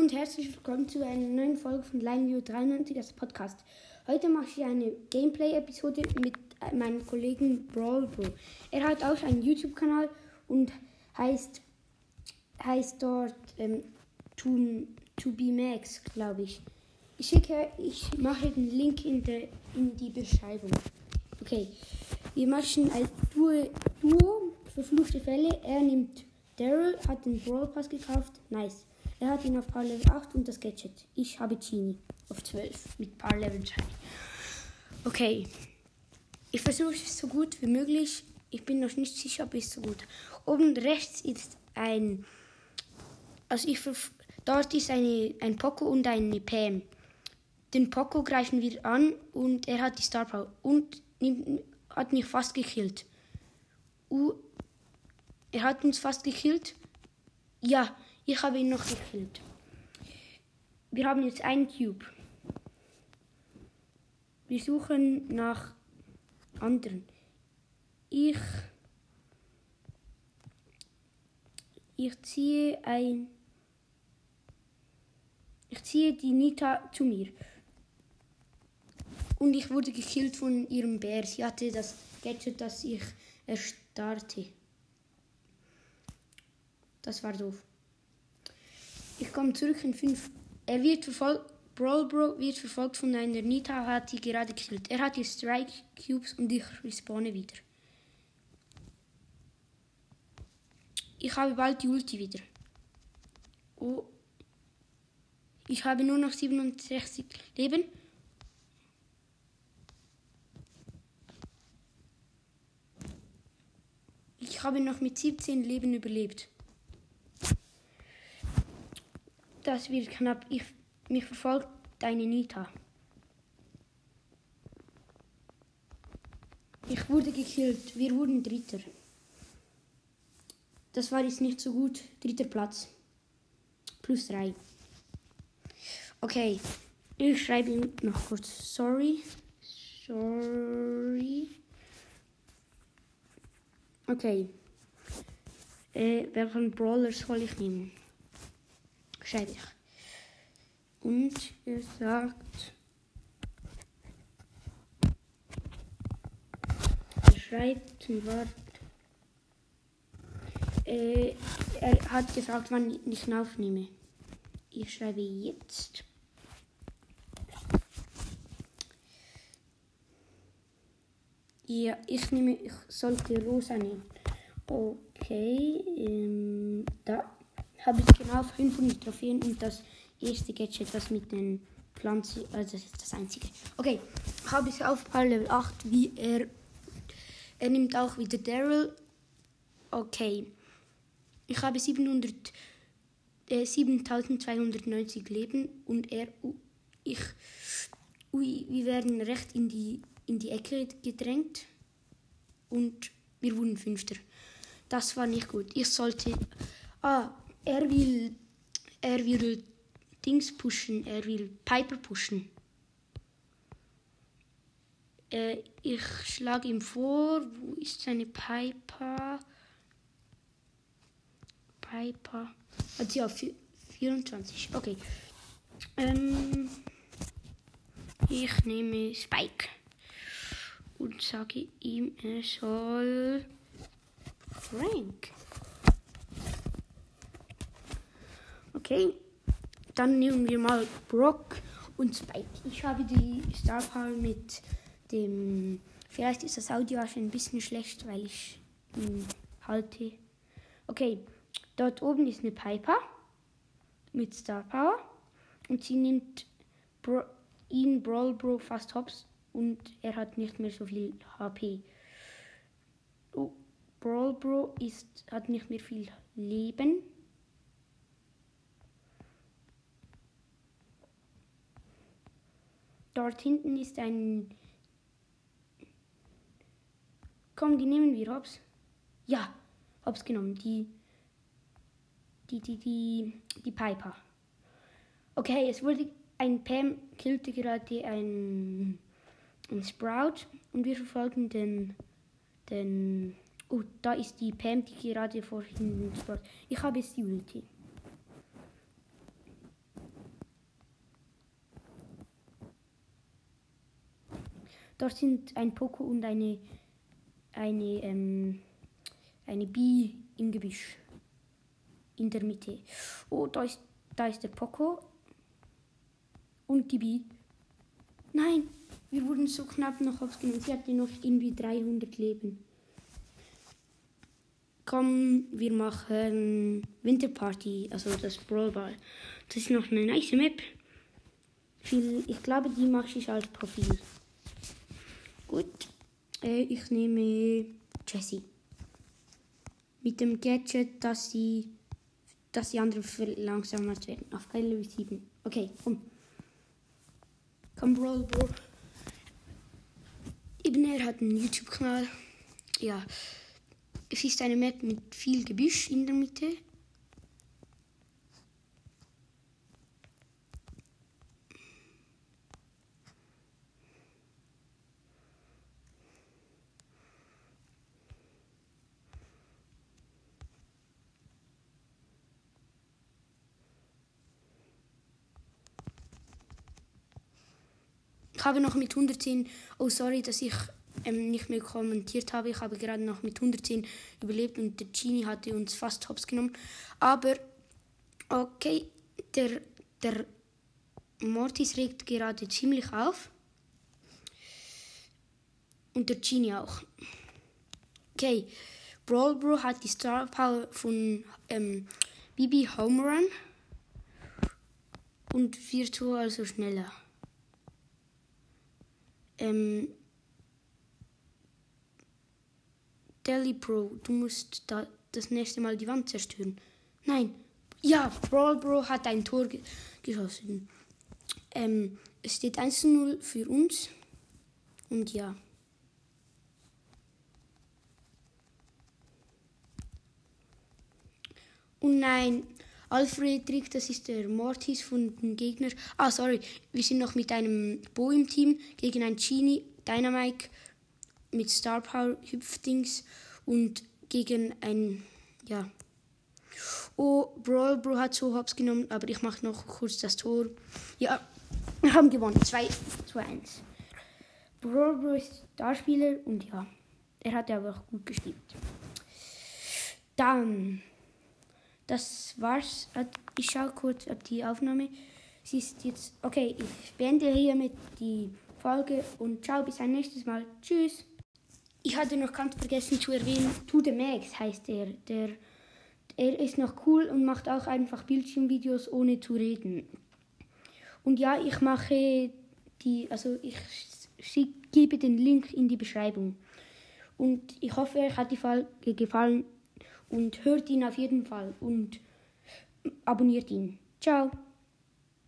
und herzlich willkommen zu einer neuen Folge von LineView 93, das Podcast. Heute mache ich eine Gameplay-Episode mit meinem Kollegen Brawl Bro. Er hat auch einen YouTube-Kanal und heißt, heißt dort ähm, to, to Be Max, glaube ich. Ich schicke, ich mache den Link in, der, in die Beschreibung. Okay, wir machen als Duo, Duo verfluchte Fälle. Er nimmt Daryl, hat den Brawl Pass gekauft. Nice. Er hat ihn auf Power Level 8 und das Gadget. Ich habe Genie auf 12 mit Power Level 3. Okay. Ich versuche es so gut wie möglich. Ich bin noch nicht sicher, ob es so gut. Oben rechts ist ein. Also ich dort ist eine, ein Poco und eine Pam. Den Poco greifen wir an und er hat die Star Power und nimmt, hat mich fast gekillt. Uh, er hat uns fast gekillt. Ja, ich habe ihn noch gekillt. Wir haben jetzt einen Cube. Wir suchen nach anderen. Ich ich ziehe ein ich ziehe die Nita zu mir. Und ich wurde gekillt von ihrem Bär. Sie hatte das Gadget, das ich erstarrte. Das war doof. Ich komme zurück in 5. Er wird verfolgt. Brawl Bro wird verfolgt von einer Nita, hat die gerade gekillt. Er hat die Strike Cubes und ich respawne wieder. Ich habe bald die Ulti wieder. Oh. Ich habe nur noch 67 Leben. Ich habe noch mit 17 Leben überlebt. Das wird knapp. Ich, mich verfolgt deine Nita. Ich wurde gekillt. Wir wurden Dritter. Das war jetzt nicht so gut. Dritter Platz. Plus drei. Okay. Ich schreibe ihm noch kurz. Sorry. Sorry. Okay. Äh, welchen Brawler soll ich nehmen? Schreibe ich. Und er sagt, er schreibt ein Wort. Äh, er hat gefragt, wann ich aufnehme. Ich schreibe jetzt. Ja, ich nehme, ich sollte Rosa nehmen. Okay, ähm, da habe ich genau 500 Trophäen und das erste Gadget, das mit den Pflanzen, also das ist das einzige. Okay, habe ich auf Level 8, wie er, er nimmt auch wieder Daryl. Okay, ich habe 700, äh, 7290 Leben und er, ich, ui, wir werden recht in die, in die Ecke gedrängt und wir wurden Fünfter. Das war nicht gut. Ich sollte, ah, er will, er will Dings pushen, er will Piper pushen. Äh, ich schlage ihm vor, wo ist seine Piper? Piper. Sie auf 24. Okay. Ähm, ich nehme Spike und sage ihm, er soll Frank. Okay, dann nehmen wir mal Brock und Spike. Ich habe die Star Power mit dem. Vielleicht ist das Audio auch ein bisschen schlecht, weil ich ihn halte. Okay, dort oben ist eine Piper mit Star Power und sie nimmt Bro ihn Brawl Bro fast hops und er hat nicht mehr so viel HP. Oh, Brawl Bro ist, hat nicht mehr viel Leben. Dort hinten ist ein. Komm, die nehmen wir, Hops. Ja, Hops genommen. Die. Die, die, die. Die Piper. Okay, es wurde. Ein Pam killte gerade ein. Ein Sprout. Und wir verfolgen den. Den. Oh, da ist die Pam, die gerade vorhin Sprout. Ich habe jetzt die Ulti. Dort sind ein Poco und eine, eine, ähm, eine Bi im Gebüsch. In der Mitte. Oh, da ist, da ist der Poco. Und die Bi. Nein, wir wurden so knapp noch aufgenommen. Sie hatte noch irgendwie 300 Leben. Komm, wir machen Winterparty, also das Brawlball. Das ist noch eine nice Map. Ich glaube, die mache ich als Profil. Gut. Äh, ich nehme Jessie. Mit dem Gadget, dass sie, dass die anderen verlangsamt werden. Auf Level 7. Okay, komm. Komm, Brawl Bro. Er hat einen YouTube-Kanal. Ja. Es ist eine Map mit viel Gebüsch in der Mitte. Ich habe noch mit 110, oh sorry, dass ich ähm, nicht mehr kommentiert habe. Ich habe gerade noch mit 110 überlebt und der Genie hatte uns fast hops genommen. Aber okay, der, der Mortis regt gerade ziemlich auf. Und der Genie auch. Okay, Brawl Bro hat die Star Power von ähm, Bibi Home Run und wird so also schneller ähm, Deli Pro, du musst da das nächste Mal die Wand zerstören. Nein. Ja, Brawl Bro hat ein Tor ge geschossen. Ähm, es steht 1 zu 0 für uns. Und ja. Und nein, Alfred das ist der Mortis von den Gegnern. Ah, sorry, wir sind noch mit einem Bo im Team gegen ein Genie, Dynamike mit Star Power Hüpfdings und gegen ein, ja. Oh, Brawl Bro hat so Hops genommen, aber ich mache noch kurz das Tor. Ja, wir haben gewonnen. 2 zu 1. Brawl Bro ist Starspieler und ja, er hat aber auch gut gespielt. Dann das war's. Ich schaue kurz, ob die Aufnahme. Sie ist jetzt. Okay, ich beende hiermit die Folge und ciao, bis ein nächstes Mal. Tschüss. Ich hatte noch ganz vergessen zu erwähnen, To The Max heißt er. Der, er ist noch cool und macht auch einfach Bildschirmvideos ohne zu reden. Und ja, ich mache die, also ich gebe den Link in die Beschreibung. Und ich hoffe, euch hat die Folge gefallen und hört ihn auf jeden Fall und abonniert ihn. Ciao.